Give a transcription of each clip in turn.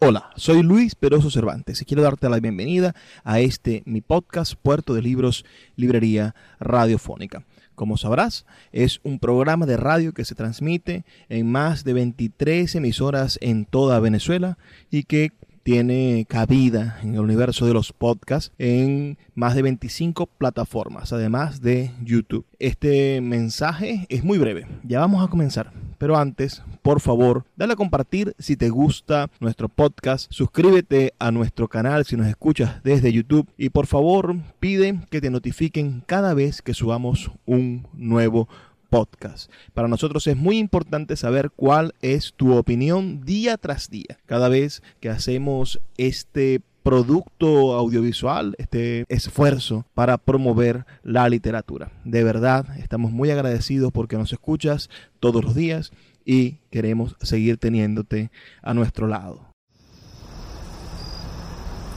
Hola, soy Luis Peroso Cervantes y quiero darte la bienvenida a este mi podcast Puerto de Libros, Librería Radiofónica. Como sabrás, es un programa de radio que se transmite en más de 23 emisoras en toda Venezuela y que tiene cabida en el universo de los podcasts en más de 25 plataformas, además de YouTube. Este mensaje es muy breve, ya vamos a comenzar. Pero antes, por favor, dale a compartir si te gusta nuestro podcast, suscríbete a nuestro canal si nos escuchas desde YouTube y por favor pide que te notifiquen cada vez que subamos un nuevo podcast podcast. Para nosotros es muy importante saber cuál es tu opinión día tras día. Cada vez que hacemos este producto audiovisual, este esfuerzo para promover la literatura. De verdad, estamos muy agradecidos porque nos escuchas todos los días y queremos seguir teniéndote a nuestro lado.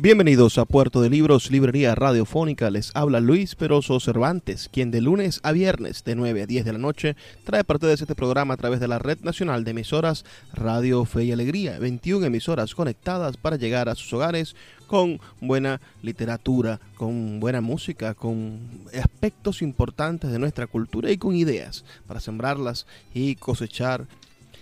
Bienvenidos a Puerto de Libros, Librería Radiofónica. Les habla Luis Peroso Cervantes, quien de lunes a viernes de 9 a 10 de la noche trae parte de este programa a través de la Red Nacional de Emisoras Radio Fe y Alegría. 21 emisoras conectadas para llegar a sus hogares con buena literatura, con buena música, con aspectos importantes de nuestra cultura y con ideas para sembrarlas y cosechar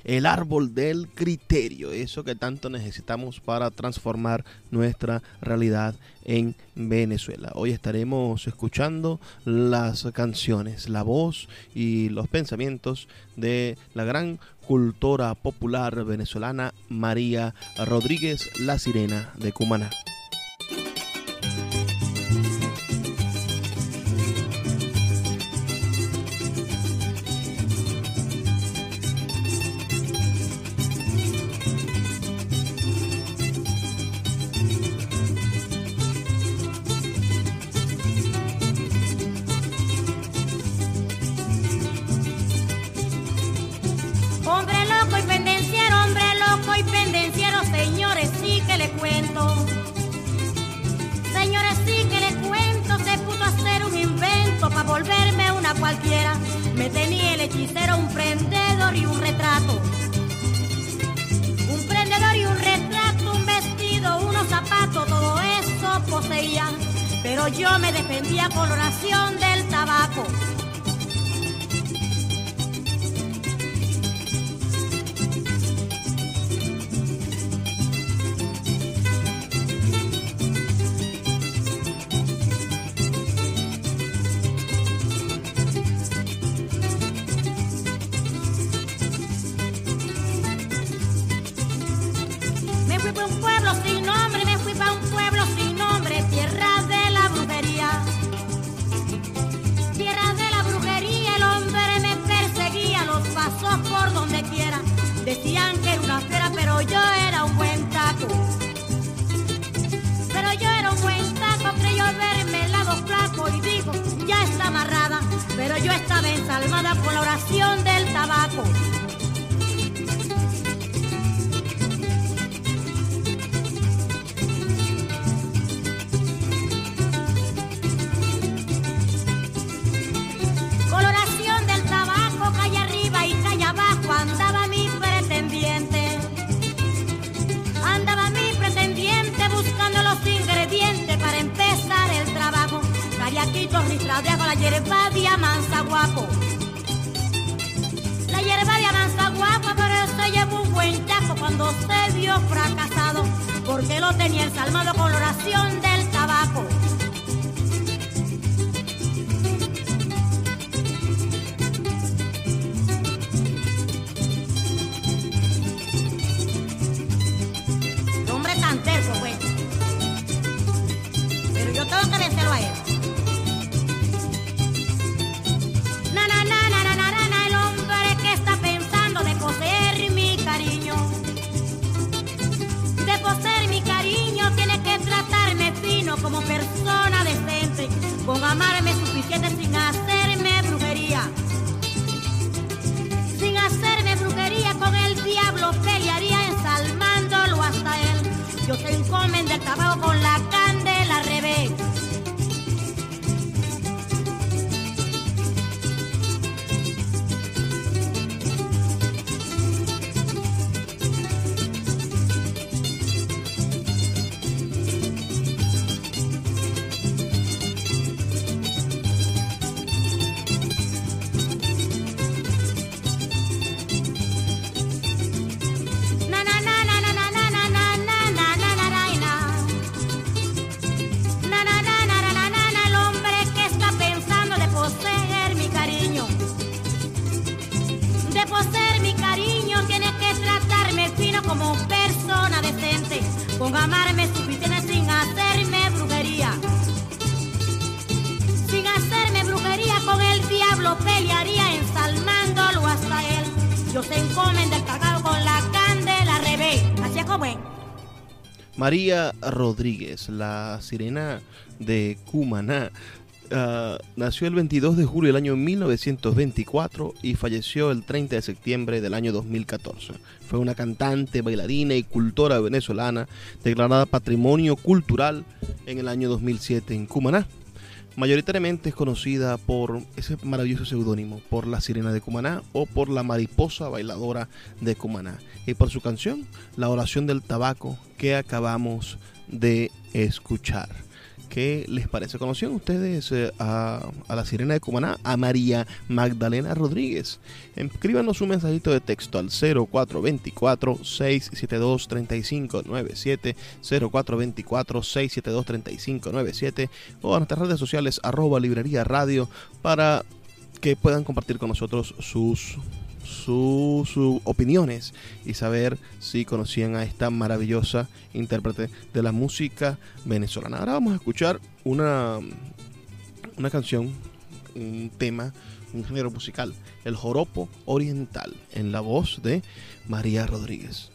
el árbol del criterio, eso que tanto necesitamos para transformar nuestra realidad en Venezuela. Hoy estaremos escuchando las canciones, la voz y los pensamientos de la gran cultora popular venezolana María Rodríguez La Sirena de Cumaná. yo me defendía por oración de María Rodríguez, la sirena de Cumaná, ah, nació el 22 de julio del año 1924 y falleció el 30 de septiembre del año 2014. Fue una cantante, bailarina y cultora venezolana declarada Patrimonio Cultural en el año 2007 en Cumaná. Mayoritariamente es conocida por ese maravilloso seudónimo, por la sirena de Cumaná o por la mariposa bailadora de Cumaná. Y por su canción, La oración del tabaco, que acabamos de escuchar. ¿Qué les parece? ¿Conocían ustedes eh, a, a la sirena de Cumaná? A María Magdalena Rodríguez. Escríbanos un mensajito de texto al 0424-672-3597, 0424-672-3597 o a nuestras redes sociales arroba librería radio para que puedan compartir con nosotros sus sus sus opiniones y saber si conocían a esta maravillosa intérprete de la música venezolana. Ahora vamos a escuchar una, una canción, un tema, un género musical, el joropo oriental, en la voz de María Rodríguez.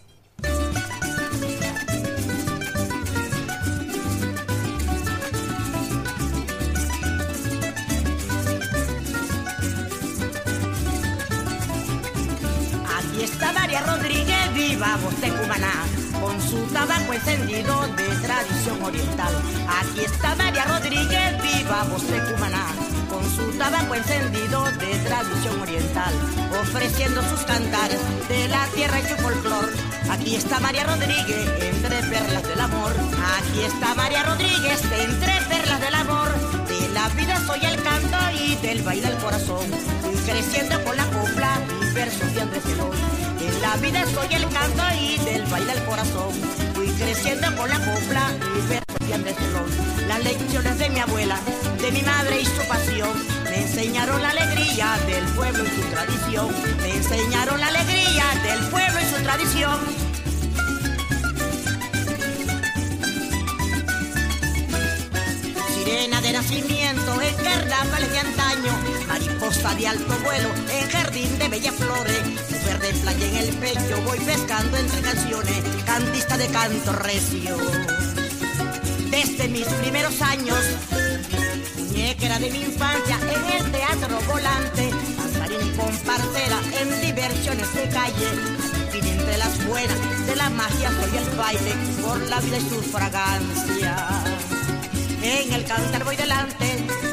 María Rodríguez, viva voz de Cumaná, con su tabaco encendido de tradición oriental. Aquí está María Rodríguez, viva voz de Cumaná, con su tabaco encendido de tradición oriental, ofreciendo sus cantares de la tierra y su folclor. Aquí está María Rodríguez, entre perlas del amor. Aquí está María Rodríguez, entre perlas del amor. De la vida soy el canto y del baile el corazón. Creciendo con la copla y versos de Andrés. En la vida soy el canto y del baile el corazón. Fui creciendo con la copla y versos de Eloy. Las lecciones de mi abuela, de mi madre y su pasión. Me enseñaron la alegría del pueblo y su tradición. Me enseñaron la alegría del pueblo y su tradición. Sirena de nacimiento en carnavales de antaño, mariposa de alto vuelo en jardín de bellas flores, de playa en el pecho, voy pescando entre canciones, cantista de canto recio. Desde mis primeros años, muñequera de mi infancia en el teatro volante, danzarín y compartera en diversiones de calle, entre las buenas de la magia soy el baile por la vida y su fragancia en el cantar voy delante.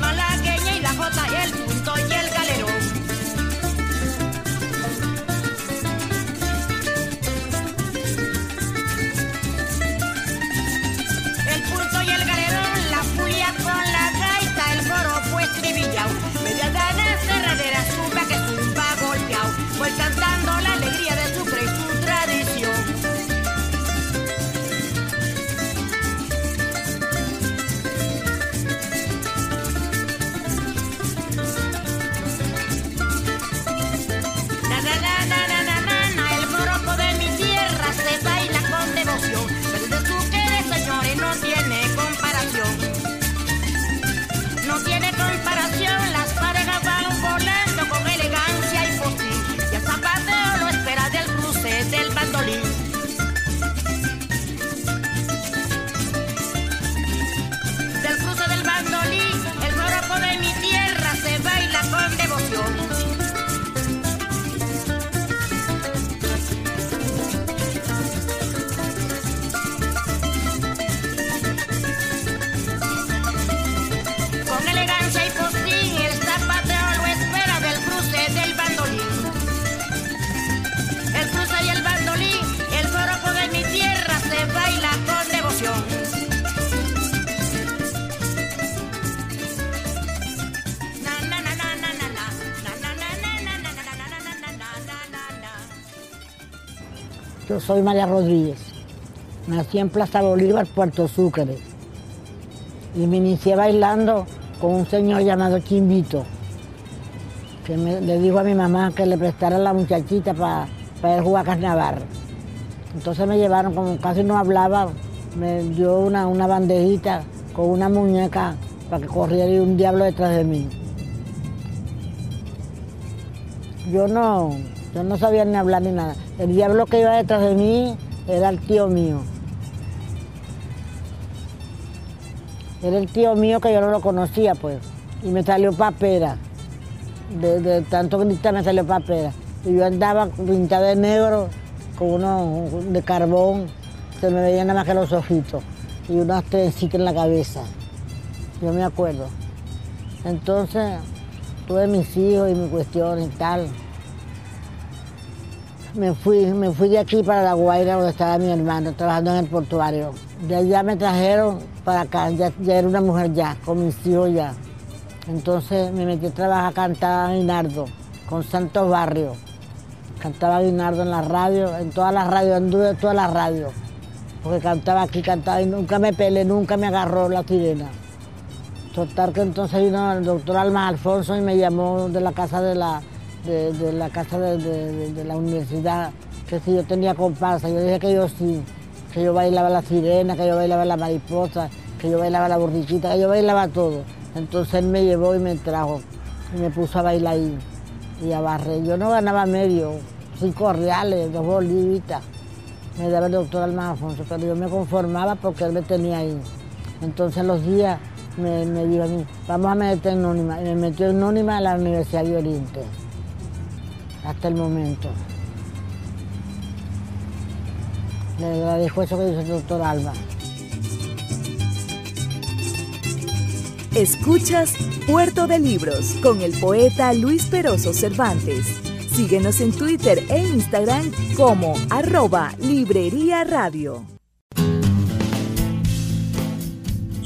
mala soy María Rodríguez. Nací en Plaza Bolívar, Puerto Sucre. Y me inicié bailando con un señor llamado Chimbito, que le dijo a mi mamá que le prestara la muchachita para para jugar carnaval. Entonces me llevaron, como casi no hablaba, me dio una, una bandejita con una muñeca para que corriera un diablo detrás de mí. Yo no, yo no sabía ni hablar ni nada. El diablo que iba detrás de mí era el tío mío. Era el tío mío que yo no lo conocía, pues. Y me salió papera. De, de tanto gritar me salió papera. Y yo andaba pintada de negro con uno de carbón, se me veían nada más que los ojitos y unas trencitas en la cabeza. Yo me acuerdo. Entonces, tuve mis hijos y mi cuestión y tal. Me fui, me fui de aquí para La Guaira, donde estaba mi hermano, trabajando en el portuario. De allá me trajeron para acá, ya, era una mujer ya, con mis hijos ya. Entonces me metí a trabajar, cantaba en Inardo, con Santos Barrios. Cantaba Guinardo en la radio, en todas las radios, anduve en todas las radios. Porque cantaba aquí, cantaba y nunca me peleé, nunca me agarró la sirena. Total que entonces vino el doctor Alma Alfonso y me llamó de la casa de la, de, la casa de, la universidad, que si yo tenía comparsa. Yo dije que yo sí, que yo bailaba la sirena, que yo bailaba la mariposa, que yo bailaba la borriquita, que yo bailaba todo. Entonces él me llevó y me trajo y me puso a bailar ahí y a barrer. Yo no ganaba medio, cinco reales, dos bolivitas. Me daba el doctor Alma Alfonso, pero yo me conformaba porque él me tenía ahí. Entonces los días me, me dijo a mí, vamos a meterte en Nónima. Y me metió en Nónima a la Universidad de Oriente, hasta el momento. Le agradezco eso que dice el doctor Alba. Escuchas Puerto de Libros con el poeta Luis Peroso Cervantes. Síguenos en Twitter e Instagram como arroba Librería Radio.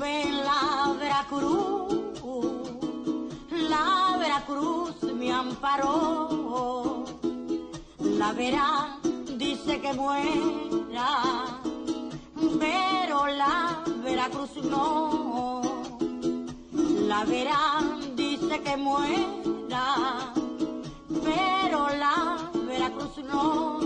la Veracruz, la Veracruz me amparó. La Vera dice que muera, pero la Veracruz no. La Vera dice que muera, pero la Veracruz no.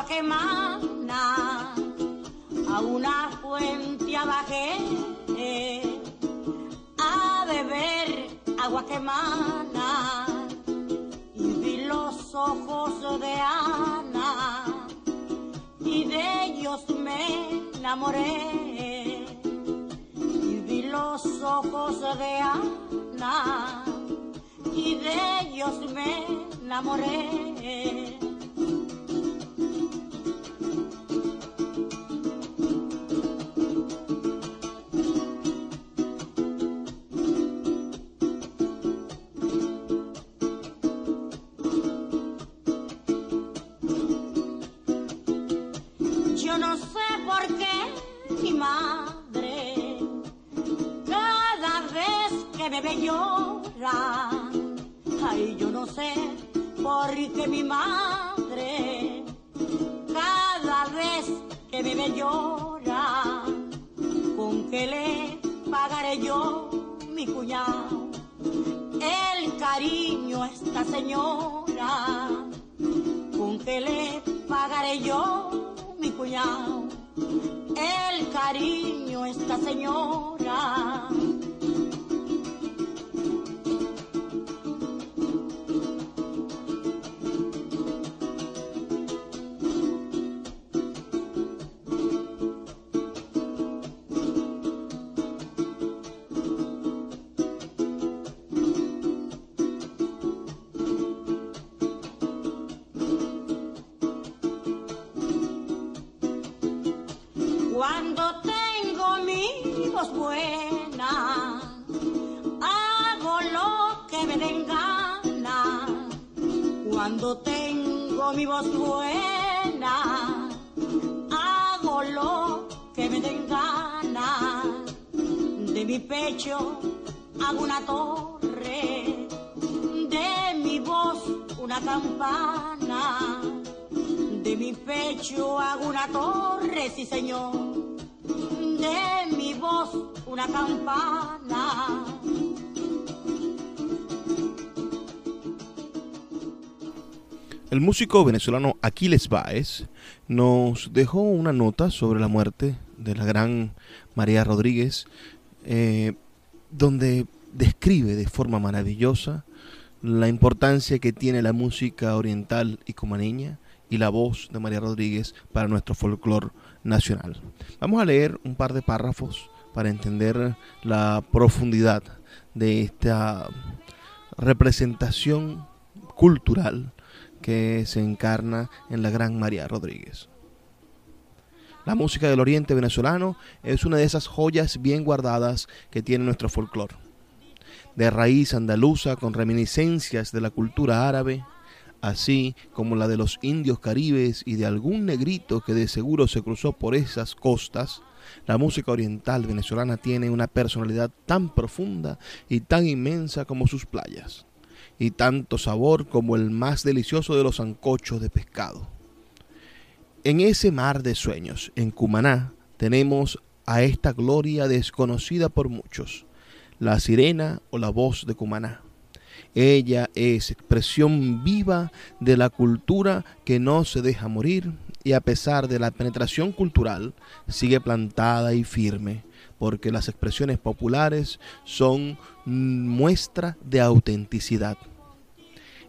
Agua que mana. A una fuente bajé a beber agua que mana. Y vi los ojos de Ana y de ellos me enamoré. Y vi los ojos de Ana y de ellos me enamoré. Mi voz buena, hago lo que me den gana. De mi pecho hago una torre, de mi voz una campana. De mi pecho hago una torre, sí señor. De mi voz una campana. El músico venezolano Aquiles Báez nos dejó una nota sobre la muerte de la gran María Rodríguez, eh, donde describe de forma maravillosa la importancia que tiene la música oriental y comaneña y la voz de María Rodríguez para nuestro folclore nacional. Vamos a leer un par de párrafos para entender la profundidad de esta representación cultural que se encarna en la gran María Rodríguez. La música del oriente venezolano es una de esas joyas bien guardadas que tiene nuestro folclore. De raíz andaluza con reminiscencias de la cultura árabe, así como la de los indios caribes y de algún negrito que de seguro se cruzó por esas costas, la música oriental venezolana tiene una personalidad tan profunda y tan inmensa como sus playas, y tanto sabor como el más delicioso de los ancochos de pescado. En ese mar de sueños, en Cumaná, tenemos a esta gloria desconocida por muchos, la sirena o la voz de Cumaná. Ella es expresión viva de la cultura que no se deja morir y a pesar de la penetración cultural sigue plantada y firme, porque las expresiones populares son muestra de autenticidad.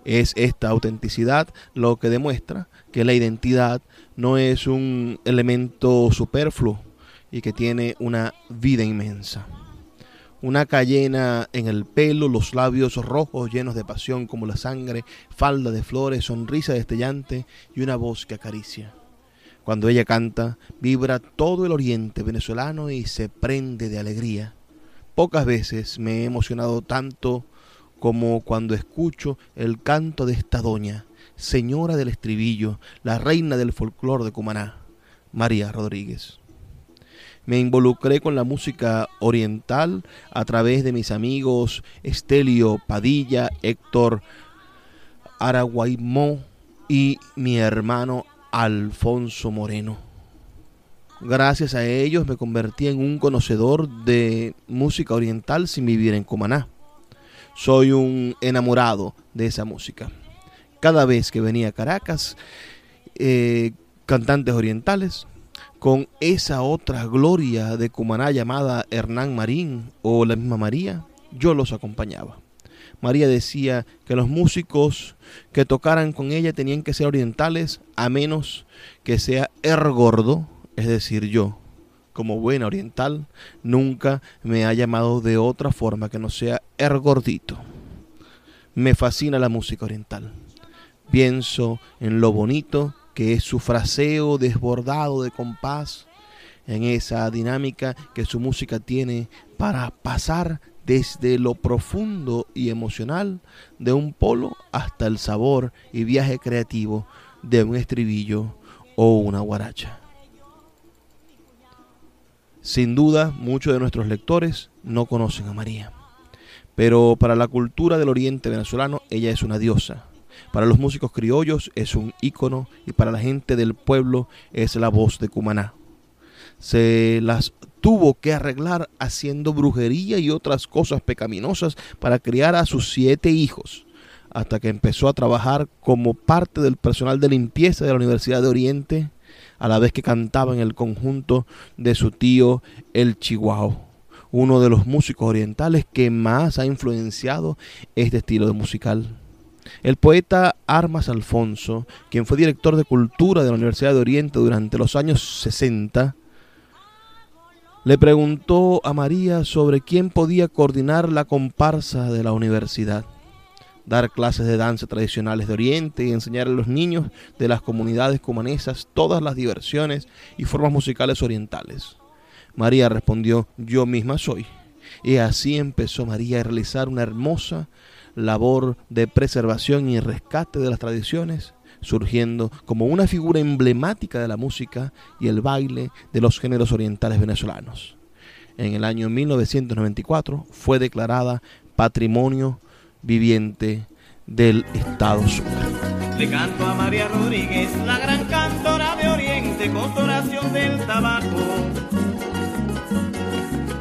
Es esta autenticidad lo que demuestra que la identidad no es un elemento superfluo y que tiene una vida inmensa. Una cayena en el pelo, los labios rojos llenos de pasión como la sangre, falda de flores, sonrisa destellante y una voz que acaricia. Cuando ella canta, vibra todo el oriente venezolano y se prende de alegría. Pocas veces me he emocionado tanto como cuando escucho el canto de esta doña, señora del estribillo, la reina del folclor de Cumaná. María Rodríguez. Me involucré con la música oriental a través de mis amigos Estelio Padilla, Héctor Araguaimó y mi hermano Alfonso Moreno. Gracias a ellos me convertí en un conocedor de música oriental sin vivir en Cumaná. Soy un enamorado de esa música. Cada vez que venía a Caracas, eh, cantantes orientales, con esa otra gloria de Cumaná llamada Hernán Marín o la misma María, yo los acompañaba. María decía que los músicos que tocaran con ella tenían que ser orientales a menos que sea ergordo, es decir, yo, como buena oriental, nunca me ha llamado de otra forma que no sea ergordito. Me fascina la música oriental. Pienso en lo bonito que es su fraseo desbordado de compás, en esa dinámica que su música tiene para pasar desde lo profundo y emocional de un polo hasta el sabor y viaje creativo de un estribillo o una guaracha. Sin duda, muchos de nuestros lectores no conocen a María, pero para la cultura del oriente venezolano ella es una diosa. Para los músicos criollos es un ícono y para la gente del pueblo es la voz de Cumaná. Se las tuvo que arreglar haciendo brujería y otras cosas pecaminosas para criar a sus siete hijos, hasta que empezó a trabajar como parte del personal de limpieza de la Universidad de Oriente, a la vez que cantaba en el conjunto de su tío el Chihuahua, uno de los músicos orientales que más ha influenciado este estilo de musical. El poeta Armas Alfonso, quien fue director de cultura de la Universidad de Oriente durante los años 60, le preguntó a María sobre quién podía coordinar la comparsa de la universidad, dar clases de danza tradicionales de Oriente y enseñar a los niños de las comunidades cumanesas todas las diversiones y formas musicales orientales. María respondió, yo misma soy. Y así empezó María a realizar una hermosa labor de preservación y rescate de las tradiciones surgiendo como una figura emblemática de la música y el baile de los géneros orientales venezolanos. En el año 1994 fue declarada Patrimonio Viviente del Estado Sucre. Le canto a María Rodríguez, la gran cantora de Oriente, con del tabaco.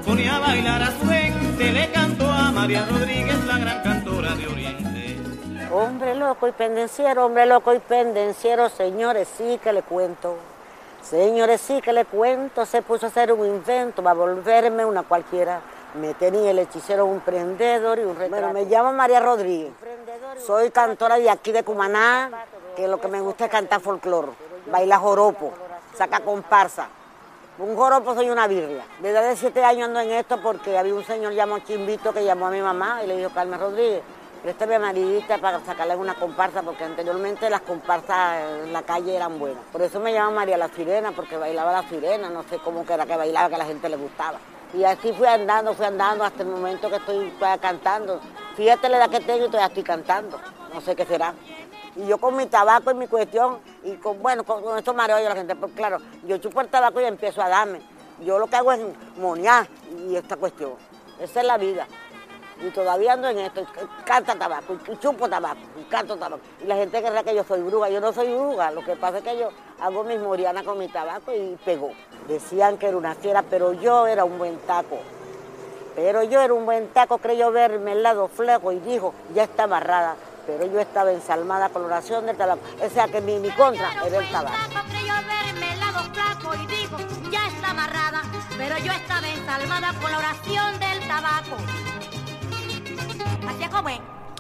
Ponía a bailar a su gente, le canto a María Rodríguez, la gran cantora. Hombre loco y pendenciero, hombre loco y pendenciero, señores, sí que le cuento. Señores, sí que le cuento, se puso a hacer un invento, va a volverme una cualquiera. Me tenía el hechicero un prendedor y un retrato. Bueno, me llamo María Rodríguez. Soy cantora de aquí de Cumaná, que lo que me gusta es cantar folclore, baila joropo, saca comparsa. Un joropo soy una birria. Desde hace siete años ando en esto porque había un señor llamado Chimbito que llamó a mi mamá y le dijo, Carmen Rodríguez, préstame amarillita para sacarle una comparsa, porque anteriormente las comparsas en la calle eran buenas. Por eso me llama María la Sirena, porque bailaba la sirena, no sé cómo que era que bailaba, que a la gente le gustaba. Y así fui andando, fui andando hasta el momento que estoy cantando. Fíjate la edad que tengo y todavía estoy cantando, no sé qué será. Y yo con mi tabaco y mi cuestión, y con, bueno, con, con esto mareo la gente, pues claro, yo chupo el tabaco y empiezo a darme. Yo lo que hago es monear y esta cuestión. Esa es la vida y todavía ando en esto, canta tabaco, y chupo tabaco, y canto tabaco. Y la gente cree que yo soy bruja, yo no soy bruja, lo que pasa es que yo hago mis morianas con mi tabaco y pegó. Decían que era una fiera, pero yo era un buen taco. Pero yo era un buen taco, creyó verme el lado fleco y dijo, ya está amarrada. Pero yo estaba ensalmada con la oración del tabaco. O sea que mi, mi contra era el tabaco. Creyó verme el lado flaco y dijo, ya está amarrada. Pero yo estaba ensalmada con la oración del tabaco.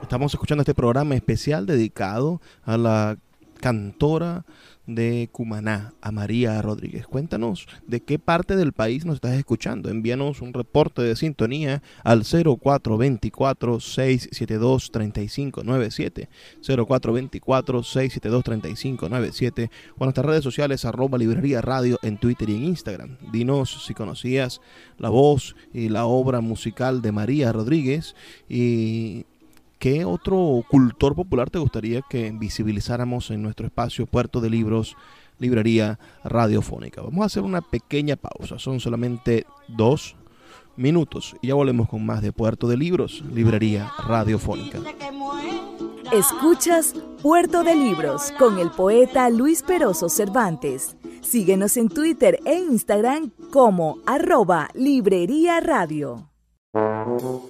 Estamos escuchando este programa especial dedicado a la cantora de Cumaná, a María Rodríguez. Cuéntanos de qué parte del país nos estás escuchando. Envíanos un reporte de sintonía al 0424-672-3597. 0424-672-3597 o nuestras redes sociales arroba librería radio en Twitter y en Instagram. Dinos si conocías la voz y la obra musical de María Rodríguez y ¿Qué otro cultor popular te gustaría que visibilizáramos en nuestro espacio Puerto de Libros librería radiofónica. Vamos a hacer una pequeña pausa, son solamente dos minutos y ya volvemos con más de Puerto de Libros, librería radiofónica. Escuchas Puerto de Libros con el poeta Luis Peroso Cervantes. Síguenos en Twitter e Instagram como arroba Librería Radio.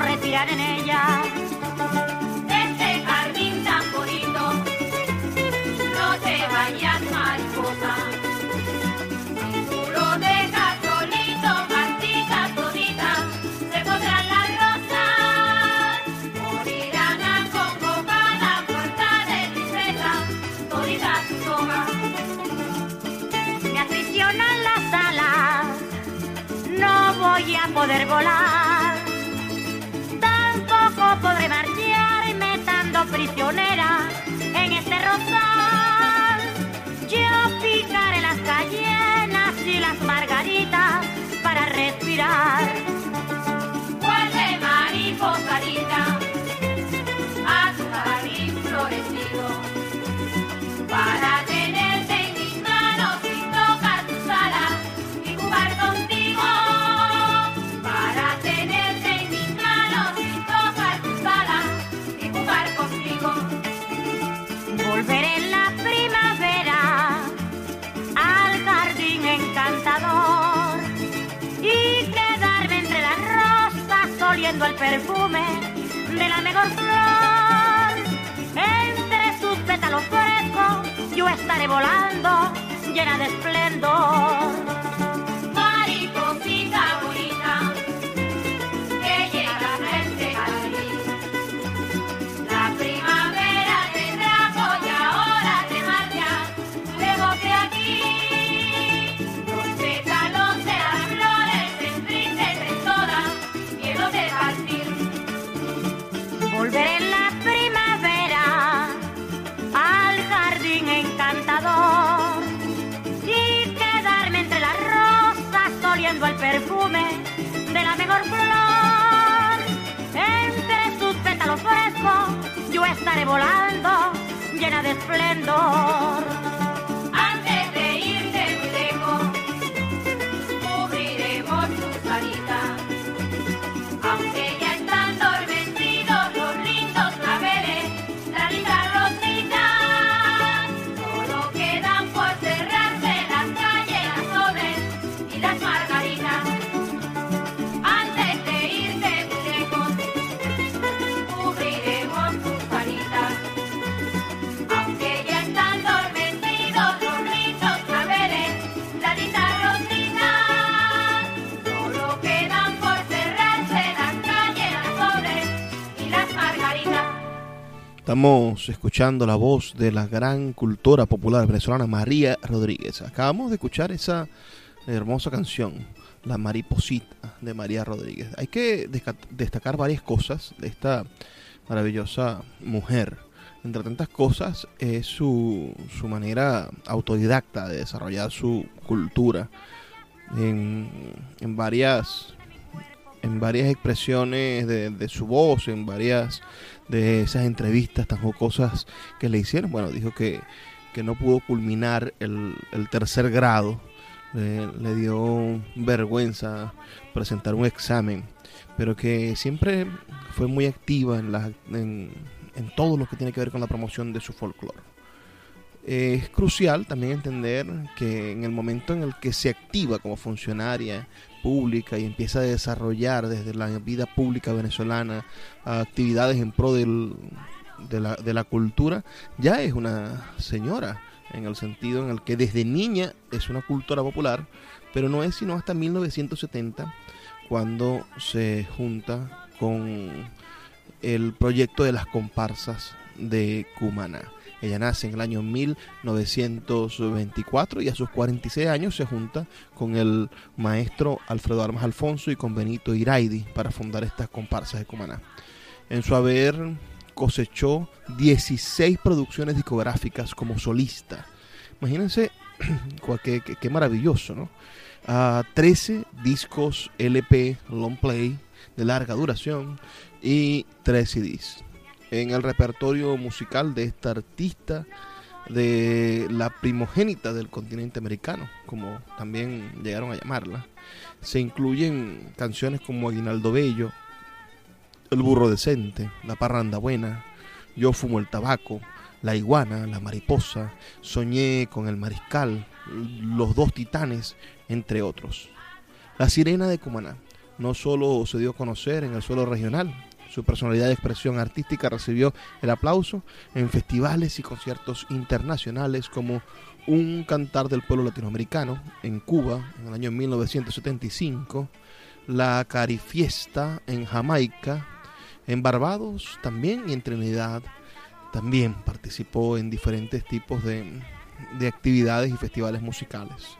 Corretean en ellas. Este jardín tan bonito, no te vayas mariposa. Si tú lo dejas solito, toditas, se pondrán las rosas. Morirán acongojadas, muertas de tristeza, toditas sus hojas. Me aficionan las alas, no voy a poder volar. Prisionera en este rosal. Yo picaré las cayenas y las margaritas para respirar. Vuelve mariposadita a perfume de la mejor flor. Entre sus pétalos frescos yo estaré volando llena de esplendor. Mariposita Entre sus pétalos frescos yo estaré volando llena de esplendor. Estamos escuchando la voz de la gran cultora popular venezolana María Rodríguez. Acabamos de escuchar esa hermosa canción, La Mariposita de María Rodríguez. Hay que destacar varias cosas de esta maravillosa mujer. Entre tantas cosas es su, su manera autodidacta de desarrollar su cultura en, en varias en varias expresiones de, de, su voz, en varias de esas entrevistas tan jocosas que le hicieron. Bueno, dijo que, que no pudo culminar el, el tercer grado, le, dio vergüenza presentar un examen, pero que siempre fue muy activa en, en, en todo lo que tiene que ver con la promoción de su folclore. Es crucial también entender que en el momento en el que se activa como funcionaria pública y empieza a desarrollar desde la vida pública venezolana actividades en pro del, de, la, de la cultura, ya es una señora, en el sentido en el que desde niña es una cultura popular, pero no es sino hasta 1970 cuando se junta con el proyecto de las comparsas de Cumaná. Ella nace en el año 1924 y a sus 46 años se junta con el maestro Alfredo Armas Alfonso y con Benito Iraidi para fundar estas comparsas de Cumaná. En su haber cosechó 16 producciones discográficas como solista. Imagínense qué, maravilloso, ¿no? 13 discos LP, long play, de larga duración y 3 CDs en el repertorio musical de esta artista, de la primogénita del continente americano, como también llegaron a llamarla. Se incluyen canciones como Aguinaldo Bello, El burro decente, La parranda buena, Yo fumo el tabaco, La iguana, La mariposa, Soñé con el mariscal, Los dos titanes, entre otros. La sirena de Cumaná no solo se dio a conocer en el suelo regional, su personalidad de expresión artística recibió el aplauso en festivales y conciertos internacionales como Un Cantar del Pueblo Latinoamericano en Cuba en el año 1975, la Carifiesta en Jamaica, en Barbados también y en Trinidad también participó en diferentes tipos de, de actividades y festivales musicales.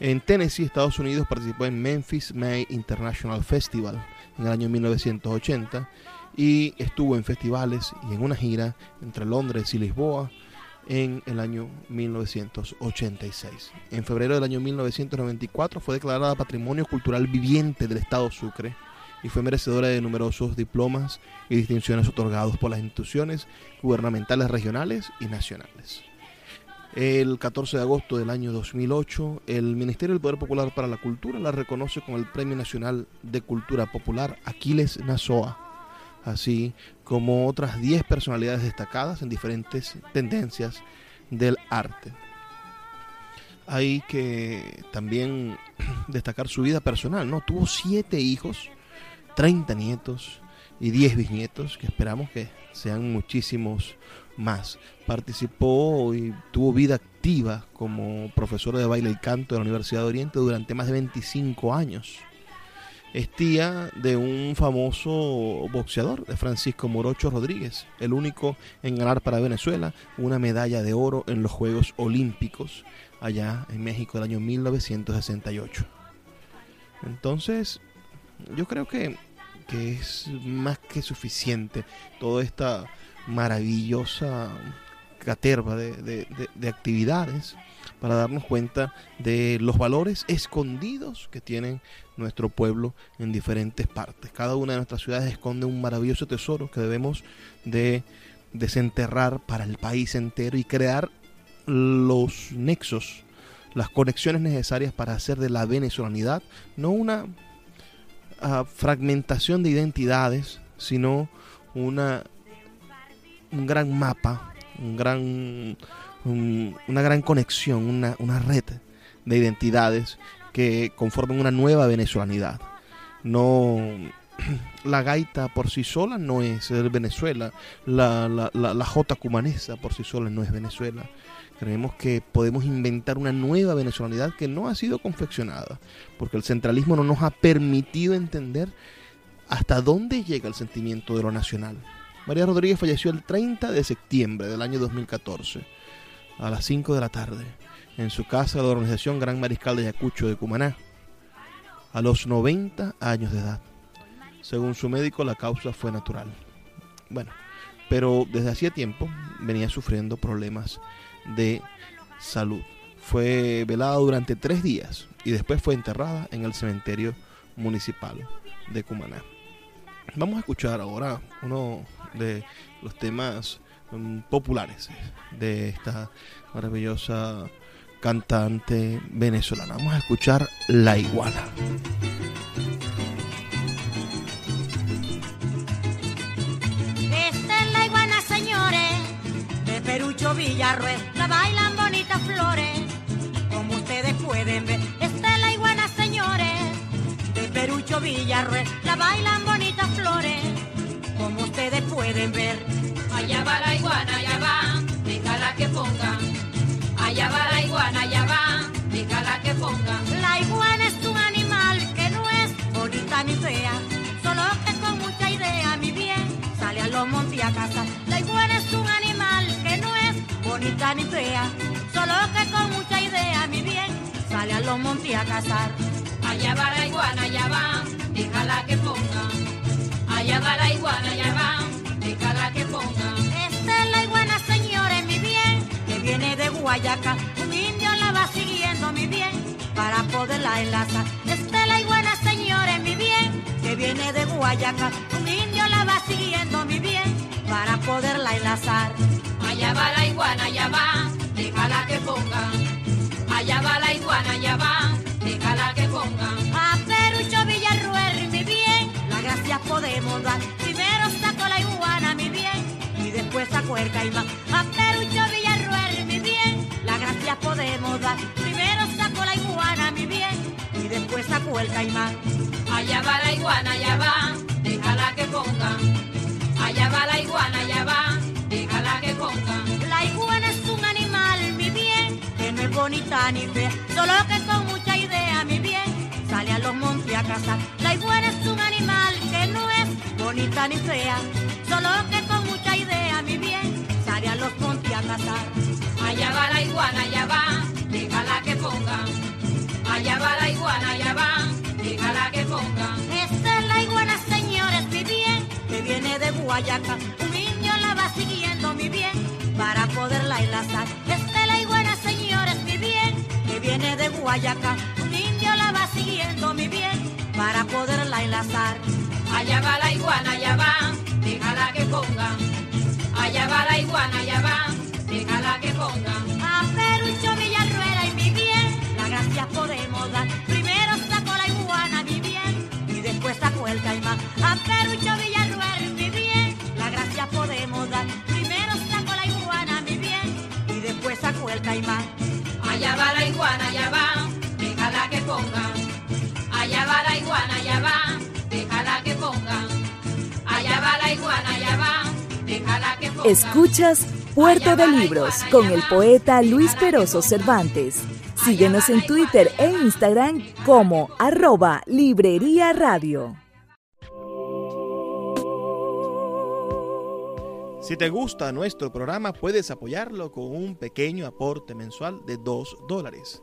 En Tennessee, Estados Unidos, participó en Memphis May International Festival en el año 1980 y estuvo en festivales y en una gira entre Londres y Lisboa en el año 1986. En febrero del año 1994 fue declarada Patrimonio Cultural Viviente del Estado Sucre y fue merecedora de numerosos diplomas y distinciones otorgados por las instituciones gubernamentales regionales y nacionales. El 14 de agosto del año 2008, el Ministerio del Poder Popular para la Cultura la reconoce con el Premio Nacional de Cultura Popular Aquiles Nazoa, así como otras 10 personalidades destacadas en diferentes tendencias del arte. Hay que también destacar su vida personal, ¿no? Tuvo 7 hijos, 30 nietos y 10 bisnietos, que esperamos que sean muchísimos más. Participó y tuvo vida activa como profesor de baile y canto de la Universidad de Oriente durante más de 25 años. Es tía de un famoso boxeador, de Francisco Morocho Rodríguez, el único en ganar para Venezuela una medalla de oro en los Juegos Olímpicos allá en México del año 1968. Entonces, yo creo que, que es más que suficiente toda esta maravillosa caterva de, actividades para darnos cuenta de los valores escondidos que tienen nuestro pueblo en diferentes partes. Cada una de nuestras ciudades esconde un maravilloso tesoro que debemos de desenterrar para el país entero y crear los nexos, las conexiones necesarias para hacer de la venezolanidad no una ah, fragmentación de identidades, sino una un gran mapa, un gran, una gran conexión, una, una red de identidades que conforman una nueva venezolanidad. No, la gaita por sí sola no es Venezuela, la, la, la, la jota cumanesa por sí sola no es Venezuela. Creemos que podemos inventar una nueva venezolanidad que no ha sido confeccionada, porque el centralismo no nos ha permitido entender hasta dónde llega el sentimiento de lo nacional María Rodríguez falleció el 30 de septiembre del año 2014 a las 5 de la tarde en su casa de la organización Gran Mariscal de Ayacucho de Cumaná a los 90 años de edad. Según su médico, la causa fue natural. Bueno, pero desde hacía tiempo venía sufriendo problemas de salud. Fue velada durante tres días y después fue enterrada en el cementerio municipal de Cumaná. Vamos a escuchar ahora uno de los temas um, populares de esta maravillosa cantante venezolana. Vamos a escuchar La Iguana. Esta es la iguana, señores, de Perucho Villarruel. La bailan bonitas flores, como ustedes pueden ver. Esta es la iguana, señores, de Perucho Villarruel. La bailan bonitas flores, pueden ver. Allá va la iguana, allá va, déjala que ponga. Allá va la iguana, allá va, déjala que ponga. La iguana es un animal que no es bonita ni fea, solo que con mucha idea, mi bien, sale a los montes a cazar. La iguana es un animal que no es bonita ni fea, solo que con mucha idea, mi bien, sale a los montes a cazar. Allá va la iguana, allá va, déjala que ponga. Allá va la iguana, allá va, déjala que ponga. Esta es la iguana, señores, mi bien, que viene de Guayaca. Un indio la va siguiendo, mi bien, para poderla enlazar. Esta es la iguana, señores, mi bien, que viene de Guayaca. Un indio la va siguiendo, mi bien, para poderla enlazar. Allá va la iguana, allá va, déjala que ponga. Allá va la iguana, allá va, déjala que ponga. Podemos dar. Primero saco la iguana, mi bien, y después saco el caimán. A Perucho Villarruel, mi bien, la gracias podemos dar. Primero saco la iguana, mi bien, y después saco el caimán. Allá va la iguana, allá va, déjala que ponga. Allá va la iguana, allá va, déjala que ponga. La iguana es un animal, mi bien, que no es bonita ni fea, solo que con los montes a cazar. La iguana es un animal que no es bonita ni fea, solo que con mucha idea, mi bien, sale a los montes a cazar. Allá va la iguana, allá va, déjala que ponga. Allá va la iguana, allá va, déjala que ponga. Esta es la iguana, señores, mi bien, que viene de Guayaca. Un indio la va siguiendo, mi bien, para poderla enlazar. Esta es la iguana, señores, mi bien, que viene de Guayaca. Un indio la va siguiendo, mi bien, para poderla enlazar. Allá va la iguana, allá va, déjala que ponga. Allá va la iguana, allá va, déjala que ponga. A Perucho Villarruela y mi bien, la gracias podemos dar. Primero saco la iguana, mi bien, y después saco el caimán. A Perucho Villarruel, mi bien, la gracias podemos dar. Primero saco la iguana, mi bien, y después saco el caimán. Allá va la iguana, allá va, déjala que ponga. Allá va la iguana, allá va, déjala que ponga. Allá va la iguana, allá va, déjala que ponga. Escuchas Puerto de Libros con el poeta Luis Peroso Cervantes. Síguenos en Twitter e Instagram como arroba Librería Radio. Si te gusta nuestro programa, puedes apoyarlo con un pequeño aporte mensual de 2 dólares.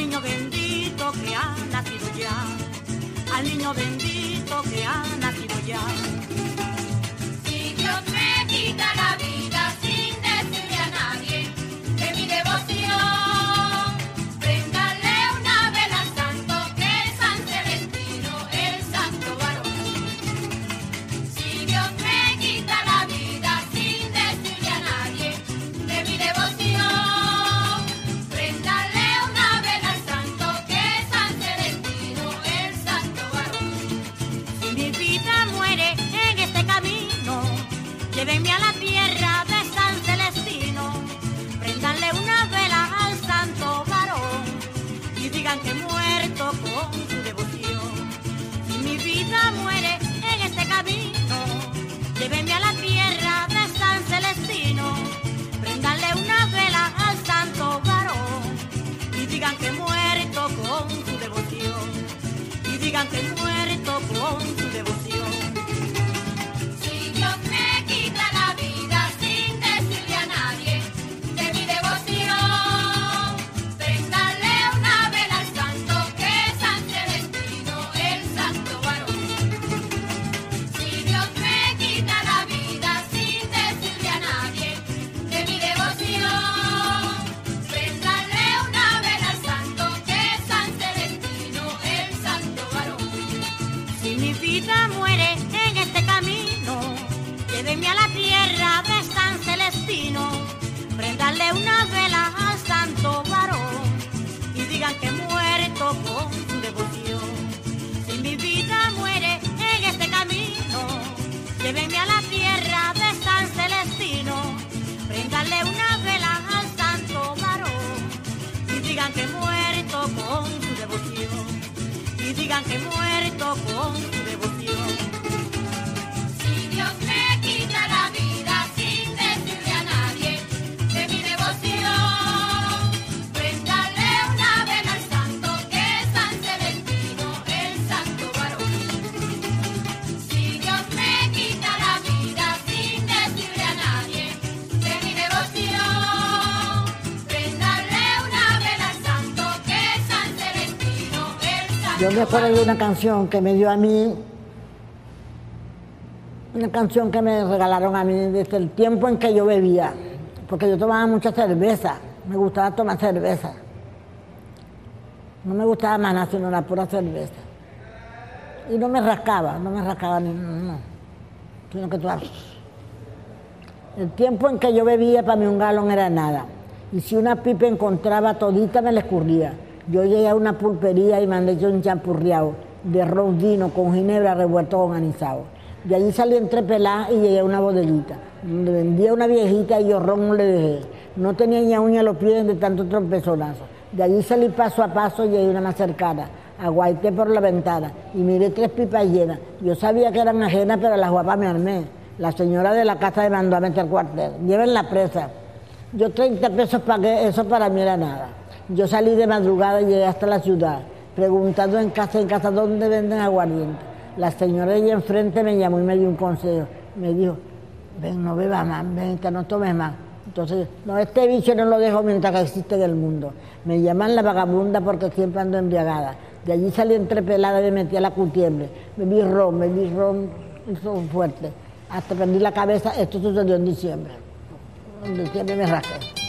Niño bendito que ha nacido ya, al niño bendito que ha nacido ya. Si Dios me quita la vida una canción que me dio a mí, una canción que me regalaron a mí desde el tiempo en que yo bebía, porque yo tomaba mucha cerveza, me gustaba tomar cerveza. No me gustaba nada sino la pura cerveza. Y no me rascaba, no me rascaba ni no, sino que tú El tiempo en que yo bebía para mí un galón era nada. Y si una pipa encontraba todita me la escurría. Yo llegué a una pulpería y mandé yo un champurriado de ron vino con ginebra revuelto con. De allí salí entre peladas y llegué a una bodeguita, donde vendía una viejita y yo ron le dejé. No tenía ni uña a los pies de tanto trompezonazo. De allí salí paso a paso y llegué una más cercana. Aguaité por la ventana y miré tres pipas llenas. Yo sabía que eran ajenas, pero las guapas me armé. La señora de la casa me mandó a meter cuartel. Lleven la presa. Yo 30 pesos pagué, eso para mí era nada. Yo salí de madrugada y llegué hasta la ciudad, preguntando en casa en casa dónde venden aguardiente. La señora de enfrente me llamó y me dio un consejo. Me dijo, ven, no bebas más, ven, que no tomes más. Entonces, no, este bicho no lo dejo mientras que existe en el mundo. Me llaman la vagabunda porque siempre ando embriagada. De allí salí entrepelada y me metí a la cutiembre. Bebí ron, bebí ron, ron fuerte. Hasta perdí la cabeza, esto sucedió en diciembre. En diciembre me rasqué.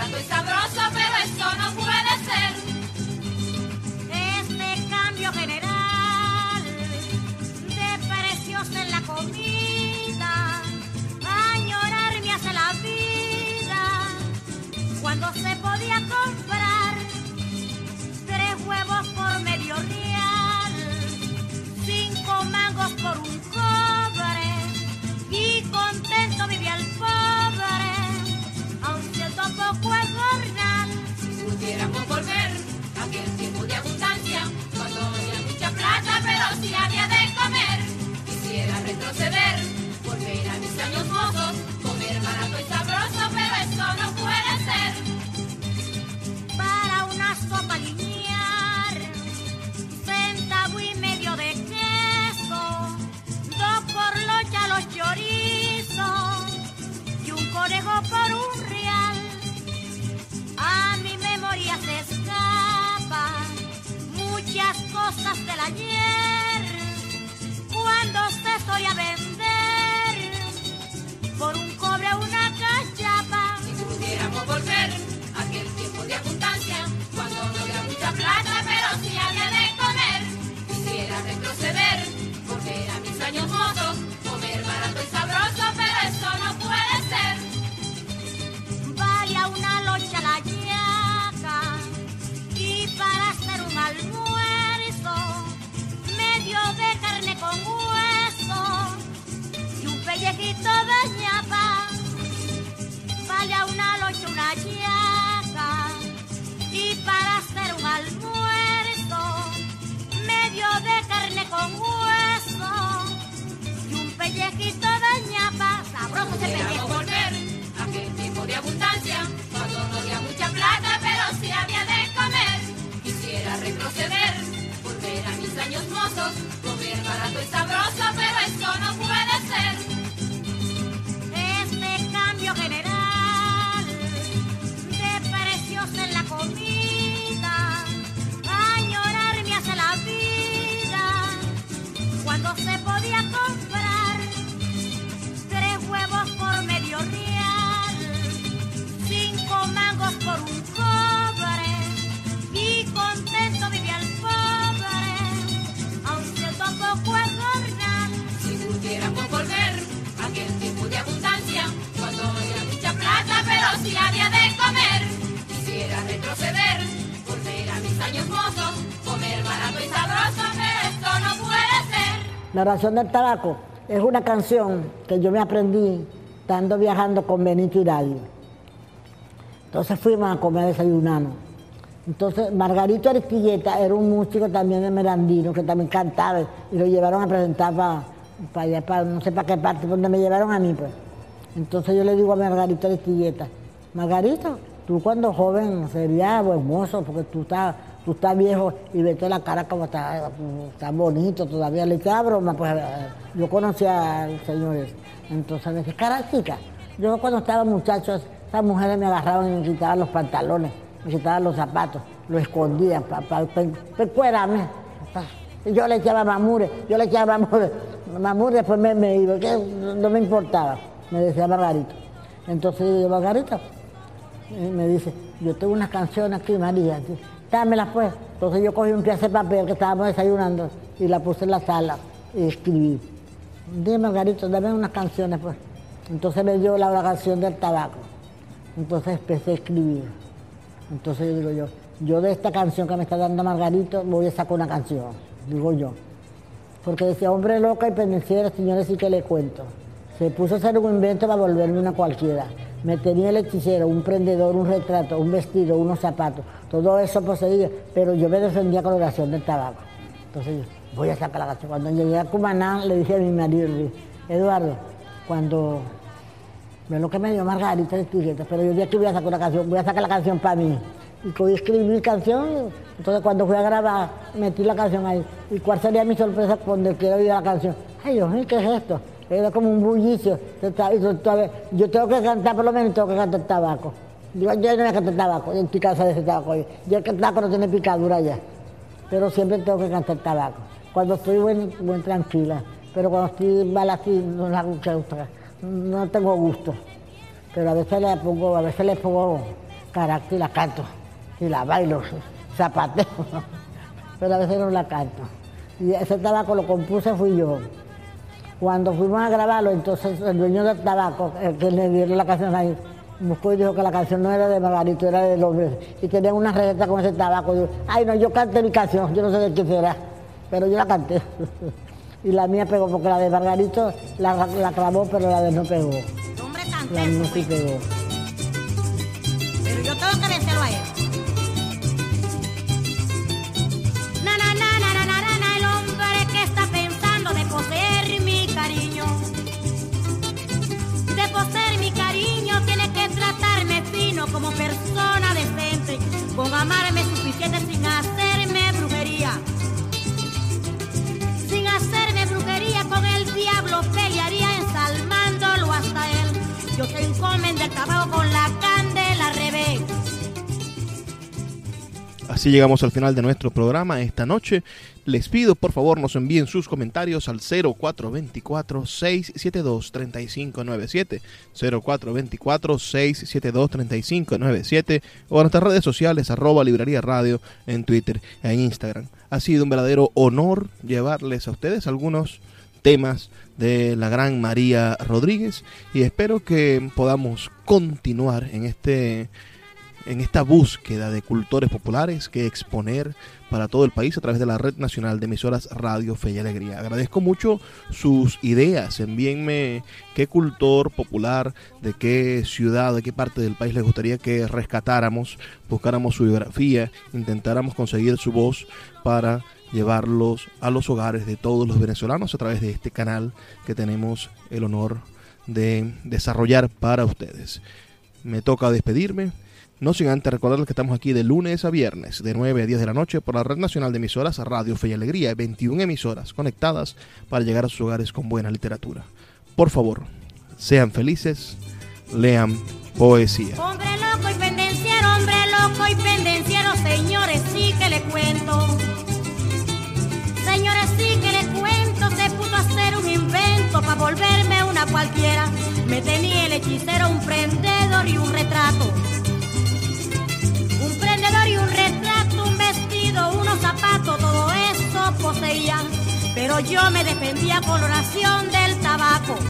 Barato sabroso, pero esto no puede ser. Este cambio general de precios en la comida, añorar me hace la vida cuando se podía comprar tres huevos por medio Quisiera retroceder, volver a mis años mozos, comer barato y sabroso, pero eso no puede ser. Para una sopa oración del tabaco es una canción que yo me aprendí estando viajando con Benito Hidalgo. Entonces fuimos a comer desayunando. Entonces Margarito Aristilleta era un músico también de Merandino que también cantaba y lo llevaron a presentar para allá, para no sé para qué parte, donde me llevaron a mí pues. Entonces yo le digo a Margarito Aristilleta, Margarito, tú cuando joven serías buen mozo porque tú estás, tú estás viejo y vete la cara como está, está bonito todavía. Le echaba broma, pues eh, yo conocía al señor. Entonces me dice, cara chica, yo cuando estaba muchacho, esas mujeres me agarraban y me quitaban los pantalones, me quitaban los zapatos, lo escondían para pa, pa. Y yo le echaba mamure, yo le echaba mamure, mamure después me, me iba, que no me importaba, me decía Margarito. Entonces yo digo, Margarita, y me dice, yo tengo unas canciones aquí, María, dámelas pues. Entonces yo cogí un pedazo de papel que estábamos desayunando y la puse en la sala y escribí. Dime, Margarito, dame unas canciones pues. Entonces me dio la canción del tabaco. Entonces empecé a escribir. Entonces yo digo yo, yo de esta canción que me está dando Margarito voy a sacar una canción, digo yo. Porque decía, hombre loca y pendenciera, señores, sí que le cuento. Se puso a hacer un invento para volverme una cualquiera. Me tenía el hechicero, un prendedor, un retrato, un vestido, unos zapatos. Todo eso poseía, pero yo me defendía con la oración del tabaco. Entonces yo, voy a sacar la canción. Cuando llegué a Cumaná, le dije a mi marido, Eduardo, cuando ve lo que me dio Margarita de pero yo dije que voy a sacar una canción, voy a sacar la canción para mí. Y cogí escribí canción, entonces cuando fui a grabar, metí la canción ahí. ¿Y cuál sería mi sorpresa cuando quiero oír la canción? Ay, Dios mío, ¿qué es esto? Era como un bullicio. Yo tengo que cantar, por lo menos tengo que cantar tabaco. Digo, yo no voy a cantar tabaco, yo estoy cansada de ese tabaco. Yo el tabaco no tiene picadura ya. Pero siempre tengo que cantar tabaco. Cuando estoy buen, buen tranquila. Pero cuando estoy mal así, no no tengo gusto, pero a veces le pongo, a veces le pongo carácter y la canto, y la bailo, zapateo, pero a veces no la canto. Y ese tabaco lo compuse fui yo. Cuando fuimos a grabarlo, entonces el dueño del tabaco, el que le dieron la canción ahí, buscó y dijo que la canción no era de Margarito, era del hombre. Y tenía una receta con ese tabaco. Yo, ay, no, yo canté mi canción, yo no sé de qué será, pero yo la canté. y la mía pegó, porque la de Margarito la, la clavó, pero la de no pegó. La mía sí pegó. Como persona decente. Con amarme suficiente sin hacerme brujería. Sin hacerme brujería con el diablo pelearía ensalmándolo hasta él. Yo te encomiendo el tabaco con Así llegamos al final de nuestro programa esta noche. Les pido por favor nos envíen sus comentarios al 0424-672-3597, 0424-672-3597 o a nuestras redes sociales arroba librería radio en Twitter e en Instagram. Ha sido un verdadero honor llevarles a ustedes algunos temas de la gran María Rodríguez y espero que podamos continuar en este en esta búsqueda de cultores populares que exponer para todo el país a través de la Red Nacional de Emisoras Radio Fe y Alegría. Agradezco mucho sus ideas. Envíenme qué cultor popular, de qué ciudad, de qué parte del país les gustaría que rescatáramos, buscáramos su biografía, intentáramos conseguir su voz para llevarlos a los hogares de todos los venezolanos a través de este canal que tenemos el honor de desarrollar para ustedes. Me toca despedirme No sin antes recordarles que estamos aquí de lunes a viernes, de 9 a 10 de la noche, por la Red Nacional de Emisoras Radio Fe y Alegría, 21 emisoras conectadas para llegar a sus hogares con buena literatura. Por favor, sean felices, lean poesía. Hombre loco y pendenciero, hombre loco y pendenciero, señores, sí que le cuento. Señores, sí que le cuento, se puso a hacer un invento para volverme una cualquiera. Me tenía el hechicero, un prendedor y un retrato. Todo eso poseía. Pero yo me defendía con oración del tabaco.